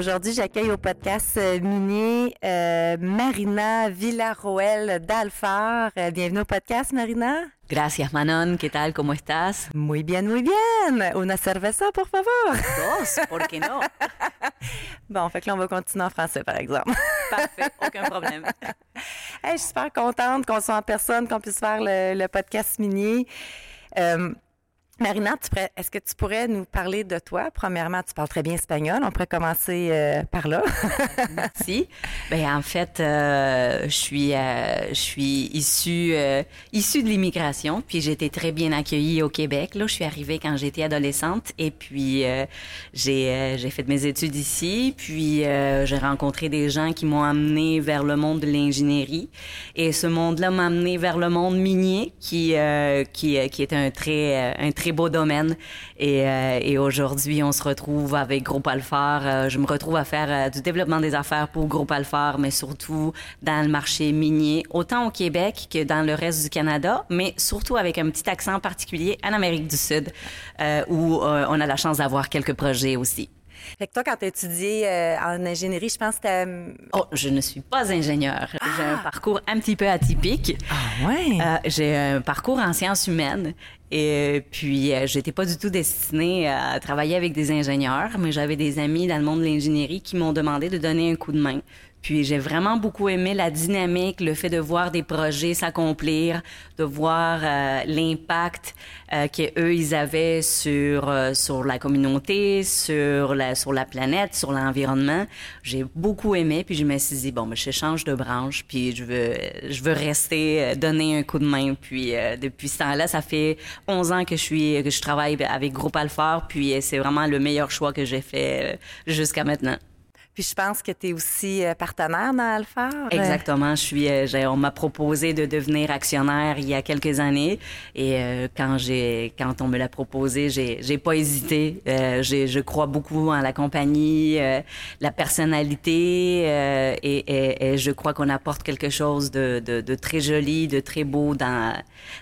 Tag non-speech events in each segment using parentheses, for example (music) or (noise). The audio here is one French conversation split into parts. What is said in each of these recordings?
Aujourd'hui, j'accueille au podcast euh, minier euh, Marina Villarroel d'Alfar. Euh, bienvenue au podcast, Marina. Gracias, Manon. ¿Qué tal? ¿Cómo estás? Muy bien, muy bien. Una cerveza, por favor. Dos, ¿por qué no? (laughs) bon, fait que là, on va continuer en français, par exemple. Parfait, aucun problème. (laughs) je suis super contente qu'on soit en personne, qu'on puisse faire le, podcast minier. Marina, est-ce que tu pourrais nous parler de toi? Premièrement, tu parles très bien espagnol. On pourrait commencer euh, par là. (laughs) Merci. Ben en fait, euh, je suis euh, je suis issue issue de l'immigration, puis j'ai été très bien accueillie au Québec. Là, je suis arrivée quand j'étais adolescente, et puis j'ai j'ai fait mes études ici, puis j'ai rencontré des gens qui m'ont amené vers le monde de l'ingénierie, et ce monde-là m'a amené vers le monde minier, qui qui qui est un très un très beau domaine. Et, euh, et aujourd'hui, on se retrouve avec Groupe Alphar. Euh, je me retrouve à faire euh, du développement des affaires pour Groupe Alphar, mais surtout dans le marché minier, autant au Québec que dans le reste du Canada, mais surtout avec un petit accent particulier en Amérique du Sud, où on a la chance d'avoir quelques projets aussi. Fait que toi, quand tu as étudié en ingénierie, je pense que tu Oh, je ne suis pas ingénieur. J'ai un ah! parcours un petit peu atypique. Ah ouais? j'ai un parcours en sciences humaines et puis, euh, j'étais pas du tout destinée à travailler avec des ingénieurs, mais j'avais des amis dans le monde de l'ingénierie qui m'ont demandé de donner un coup de main. Puis j'ai vraiment beaucoup aimé la dynamique, le fait de voir des projets s'accomplir, de voir euh, l'impact euh, qu'eux ils avaient sur euh, sur la communauté, sur la sur la planète, sur l'environnement. J'ai beaucoup aimé puis je me suis dit bon, ben, je change de branche puis je veux je veux rester euh, donner un coup de main puis depuis ce temps-là, ça fait 11 ans que je suis que je travaille avec Groupe Alphard puis c'est vraiment le meilleur choix que j'ai fait jusqu'à maintenant. Puis je pense que tu es aussi euh, partenaire dans Alpha. Euh. Exactement. Je suis, euh, on m'a proposé de devenir actionnaire il y a quelques années. Et quand j'ai, quand on me l'a proposé, j'ai, j'ai pas hésité. je crois beaucoup en la compagnie, la personnalité, et, et, je crois qu'on apporte quelque chose de, de, de, très joli, de très beau dans,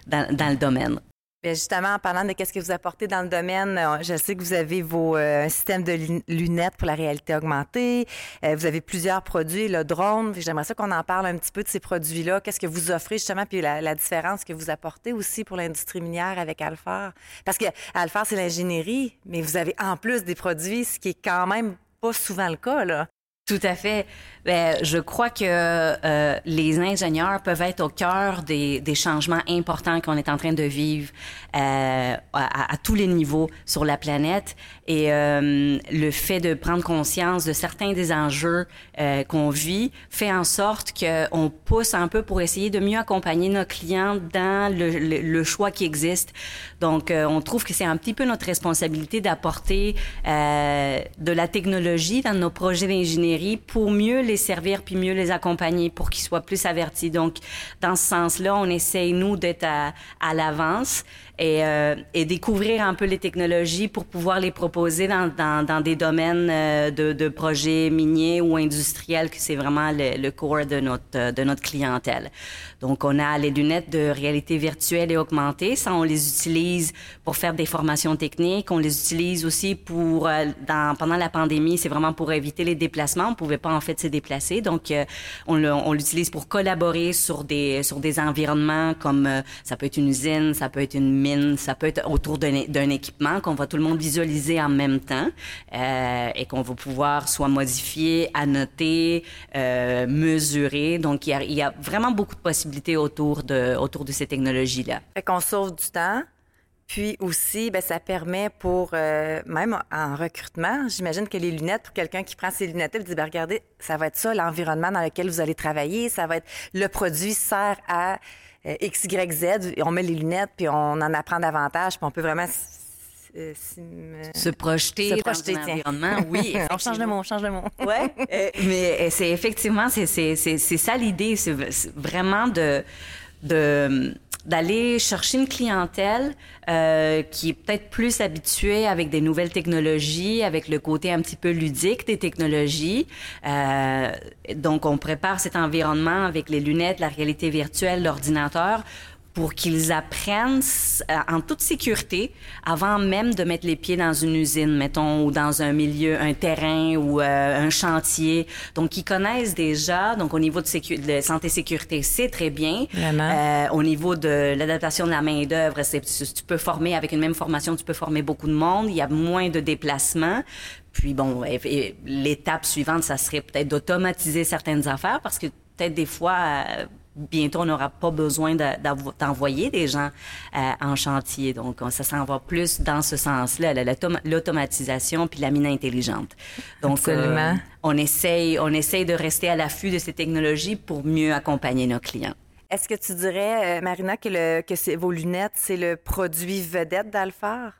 dans, dans le domaine. Bien, justement, en parlant de qu'est-ce que vous apportez dans le domaine, euh, je sais que vous avez vos euh, un système de lunettes pour la réalité augmentée. Euh, vous avez plusieurs produits, le drone. J'aimerais ça qu'on en parle un petit peu de ces produits-là. Qu'est-ce que vous offrez justement, puis la, différence que vous apportez aussi pour l'industrie minière avec Alphar. Parce que Alphar, c'est l'ingénierie, mais vous avez en plus des produits, ce qui est quand même pas souvent le cas, là. Tout à fait. Ben, je crois que euh, les ingénieurs peuvent être au cœur des, des changements importants qu'on est en train de vivre euh, à, tous les niveaux sur la planète. Et euh, le fait de prendre conscience de certains des enjeux euh, qu'on vit fait en sorte qu'on pousse un peu pour essayer de mieux accompagner nos clients dans le, le, le choix qui existe. Donc, euh, on trouve que c'est un petit peu notre responsabilité d'apporter de la technologie dans nos projets d'ingénierie pour mieux les servir puis mieux les accompagner pour qu'ils soient plus avertis. Donc, dans ce sens-là, on essaye, nous, d'être à, l'avance et, euh, et, découvrir un peu les technologies pour pouvoir les proposer dans, des domaines euh, de, projets miniers ou industriels, que c'est vraiment le, le, core de notre, de notre clientèle. Donc, on a les lunettes de réalité virtuelle et augmentée. Ça, on les utilise pour faire des formations techniques. On les utilise aussi pour, euh, dans, pendant la pandémie, c'est vraiment pour éviter les déplacements. On pouvait pas, en fait, se déplacer. Donc, on l'utilise pour collaborer sur des, sur des environnements comme, ça peut être une usine, ça peut être une ça peut être autour d'un équipement qu'on va tout le monde visualiser en même temps euh, et qu'on va pouvoir soit modifier, annoter, euh, mesurer. Donc, il y, y, a, vraiment beaucoup de possibilités autour de, ces technologies-là. Fait qu'on sauve du temps. Puis aussi, ben, ça permet pour, euh, même en recrutement, j'imagine que les lunettes, pour quelqu'un qui prend ses lunettes, il dit, ben, regardez, ça va être ça, l'environnement dans lequel vous allez travailler, ça va être, le produit sert à euh, X, Y, Z, on met les lunettes, puis on en apprend davantage, puis on peut vraiment se projeter, se projeter dans un environnement. Oui, (laughs) on change de mot, on change de mot. ouais, mais c'est effectivement c'est ça l'idée, c'est vraiment de de d'aller chercher une clientèle euh, qui est peut-être plus habituée avec des nouvelles technologies, avec le côté un petit peu ludique des technologies. Euh, donc, on prépare cet environnement avec les lunettes, la réalité virtuelle, l'ordinateur pour qu'ils apprennent euh, en toute sécurité avant même de mettre les pieds dans une usine, mettons, ou dans un milieu, un terrain ou euh, un chantier. Donc, ils connaissent déjà. Donc, au niveau de, de santé sécurité, c'est très bien. Euh, au niveau de l'adaptation de la main d'œuvre, tu peux former avec une même formation, tu peux former beaucoup de monde. Il y a moins de déplacements. Puis bon, l'étape suivante, ça serait peut-être d'automatiser certaines affaires parce que peut-être des fois, bientôt, on n'aura pas besoin d'envoyer des gens euh, en chantier. Donc, ça s'en va plus dans ce sens-là, l'automatisation puis la mine intelligente. Donc, euh, on, essaye, on essaye de rester à l'affût de ces technologies pour mieux accompagner nos clients. Est-ce que tu dirais, euh, Marina, que, le, que vos lunettes, c'est le produit vedette d'Alphard?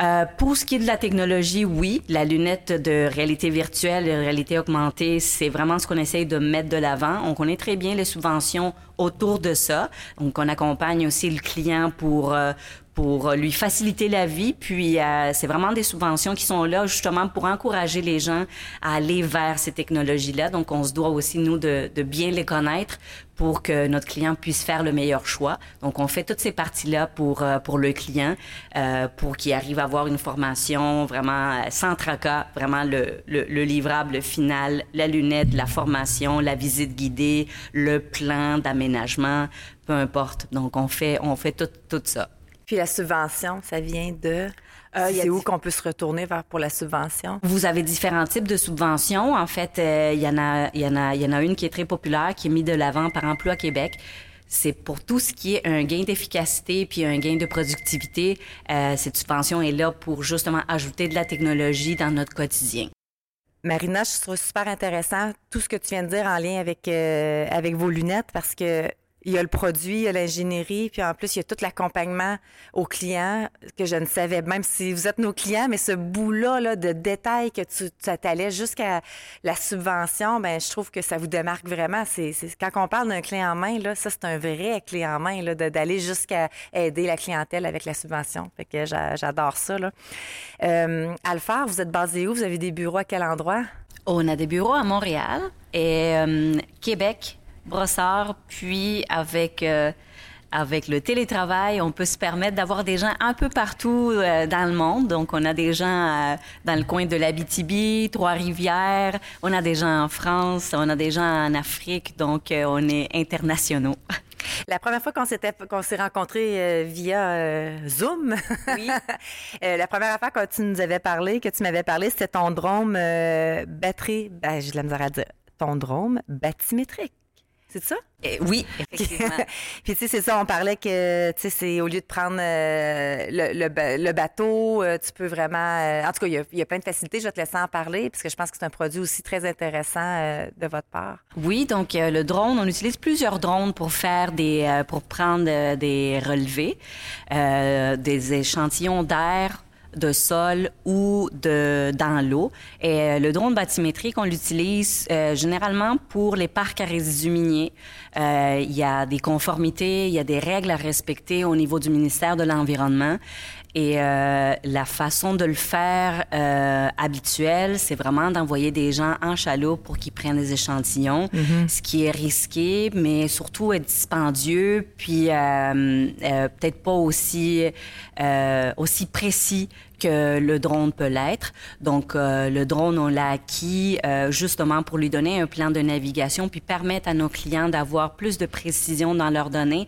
Euh, pour ce qui est de la technologie, oui, la lunette de réalité virtuelle, de réalité augmentée, c'est vraiment ce qu'on essaye de mettre de l'avant. On connaît très bien les subventions autour de ça. Donc, on accompagne aussi le client pour euh, pour lui faciliter la vie. Puis, euh, c'est vraiment des subventions qui sont là justement pour encourager les gens à aller vers ces technologies-là. Donc, on se doit aussi, nous, de, de bien les connaître pour que notre client puisse faire le meilleur choix. Donc, on fait toutes ces parties-là pour, euh, pour le client, euh, pour qu'il arrive à avoir une formation vraiment euh, sans tracas, vraiment le, le, le, livrable final, la lunette, la formation, la visite guidée, le plan d'aménagement, peu importe. Donc, on fait, on fait tout, tout ça. Puis la subvention, ça vient de... Euh, c'est où qu'on peut se retourner vers pour la subvention? Vous avez différents types de subventions. En fait, euh, il y en a, il y en a, il y en a une qui est très populaire, qui est mise de l'avant par Emploi Québec. C'est pour tout ce qui est un gain d'efficacité puis un gain de productivité. Euh, cette subvention est là pour justement ajouter de la technologie dans notre quotidien. Marina, je trouve super intéressant tout ce que tu viens de dire en lien avec avec vos lunettes parce que il y a le produit, il y a l'ingénierie, puis en plus, il y a tout l'accompagnement aux clients que je ne savais, même si vous êtes nos clients, mais ce bout-là là, de détails que tu t'allais jusqu'à la subvention, ben je trouve que ça vous démarque vraiment. C'est, quand on parle d'un clé en main, là, ça, c'est un vrai clé en main, là, d'aller jusqu'à aider la clientèle avec la subvention. Fait que j'adore ça. Là. Euh, vous êtes basé où? Vous avez des bureaux à quel endroit? On a des bureaux à Montréal et euh, Québec, brossard, puis avec euh, avec le télétravail, on peut se permettre d'avoir des gens un peu partout euh, dans le monde. Donc, on a des gens euh, dans le coin de l'Abitibi, Trois-Rivières, on a des gens en France, on a des gens en Afrique. Donc, on est internationaux. La première fois qu'on s'était qu'on s'est rencontrés via Zoom, (laughs) oui. la première affaire que tu nous avais parlé, que tu m'avais parlé, c'était ton drôme batterie, ben, j'ai de la misère à dire, ton drôme bathymétrique. C'est ça? Eh, oui, effectivement. (laughs) Puis tu sais, c'est ça, on parlait que, tu sais, c'est au lieu de prendre euh, le, bateau, euh, tu peux vraiment... Euh, en tout cas, il y, a, plein de facilités, je vais te laisser en parler, parce que je pense que c'est un produit aussi très intéressant de votre part. Oui, donc le drone, on utilise plusieurs drones pour faire des... pour prendre des relevés, des échantillons d'air de sol ou de dans l'eau. Et euh, le drone bathymétrique, on l'utilise euh, généralement pour les parcs à résidus miniers. Euh, il y a des conformités, il y a des règles à respecter au niveau du ministère de l'Environnement. Et euh, la façon de le faire euh, habituelle, c'est vraiment d'envoyer des gens en chaloupe pour qu'ils prennent des échantillons, mm-hmm. ce qui est risqué, mais surtout est dispendieux, puis euh, peut-être pas aussi aussi précis que le drone peut l'être. Donc, euh, le drone, on l'a acquis justement pour lui donner un plan de navigation, puis permettre à nos clients d'avoir plus de précision dans leurs données,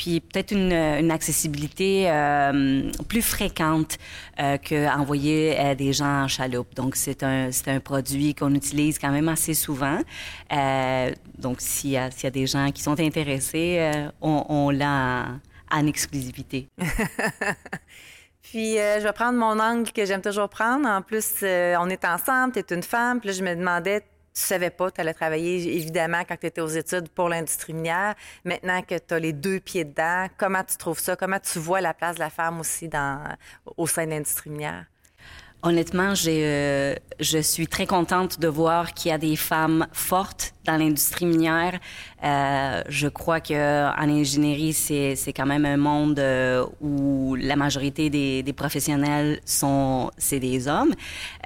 puis peut-être une, accessibilité euh, plus fréquente euh, qu'envoyer euh, des gens en chaloupe. Donc, c'est un, c'est un produit qu'on utilise quand même assez souvent. Euh, donc, s'il y, a, s'il y a des gens qui sont intéressés, on, l'a en, en exclusivité. (laughs) Puis, je vais prendre mon angle que j'aime toujours prendre. En plus, on est ensemble, tu es une femme. Puis là, je me demandais, tu savais pas, tu allais travailler évidemment quand tu étais aux études pour l'industrie minière. Maintenant que tu as les deux pieds dedans, comment tu trouves ça? Comment tu vois la place de la femme aussi au sein de l'industrie minière? Honnêtement, j'ai, euh, je suis très contente de voir qu'il y a des femmes fortes dans l'industrie minière. Euh, je crois que en ingénierie, c'est, c'est quand même un monde euh, où la majorité des, des, professionnels sont c'est des hommes.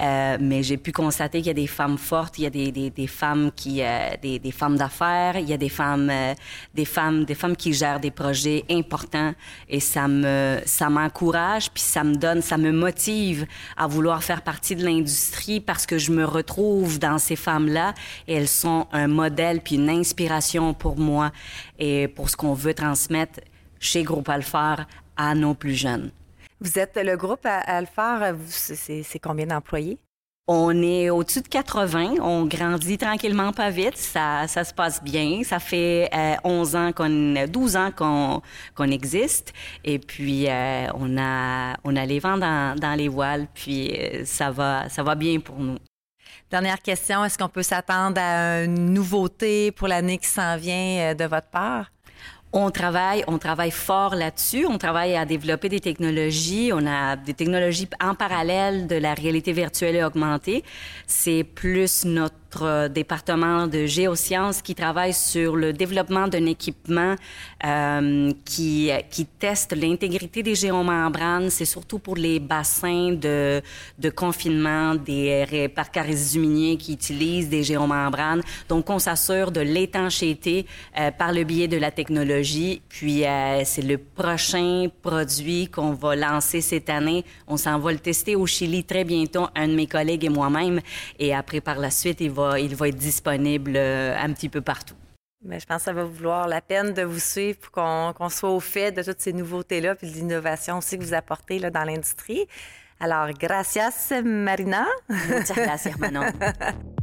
Euh, mais j'ai pu constater qu'il y a des femmes fortes, il y a des, des, des femmes qui euh, des, des, femmes d'affaires, il y a des femmes euh, des femmes des femmes qui gèrent des projets importants et ça me ça m'encourage puis ça me donne ça me motive à vouloir faire partie de l'industrie parce que je me retrouve dans ces femmes là et elles sont un modèle puis une inspiration pour moi et pour ce qu'on veut transmettre chez Groupe Alphar à nos plus jeunes. Vous êtes le groupe Alphar, c'est combien d'employés? On est au-dessus de 80. On grandit tranquillement, pas vite. Ça, ça se passe bien. Ça fait euh, 11 ans qu'on, 12 ans qu'on, qu'on existe. Et puis, euh, on a, on a les vents dans, dans les voiles. Puis, euh, ça va, ça va bien pour nous. Dernière question, est-ce qu'on peut s'attendre à une nouveauté pour l'année qui s'en vient euh, de votre part? On travaille, on travaille fort là-dessus. On travaille à développer des technologies. On a des technologies en parallèle de la réalité virtuelle et augmentée. C'est plus notre département de géosciences qui travaille sur le développement d'un équipement euh, qui, qui teste l'intégrité des géomembranes. C'est surtout pour les bassins de, de confinement des parcs miniers qui utilisent des géomembranes. Donc, on s'assure de l'étanchéité euh, par le biais de la technologie. Puis, euh, c'est le prochain produit qu'on va lancer cette année. On s'en va le tester au Chili très bientôt, un de mes collègues et moi-même. Et après, par la suite, il va il va être disponible euh, un petit peu partout. Mais je pense que ça va vouloir la peine de vous suivre pour qu'on soit au fait de toutes ces nouveautés-là puis de l'innovation aussi que vous apportez là, dans l'industrie. Alors, gracias, Marina. Muchas gracias, Manon. (laughs)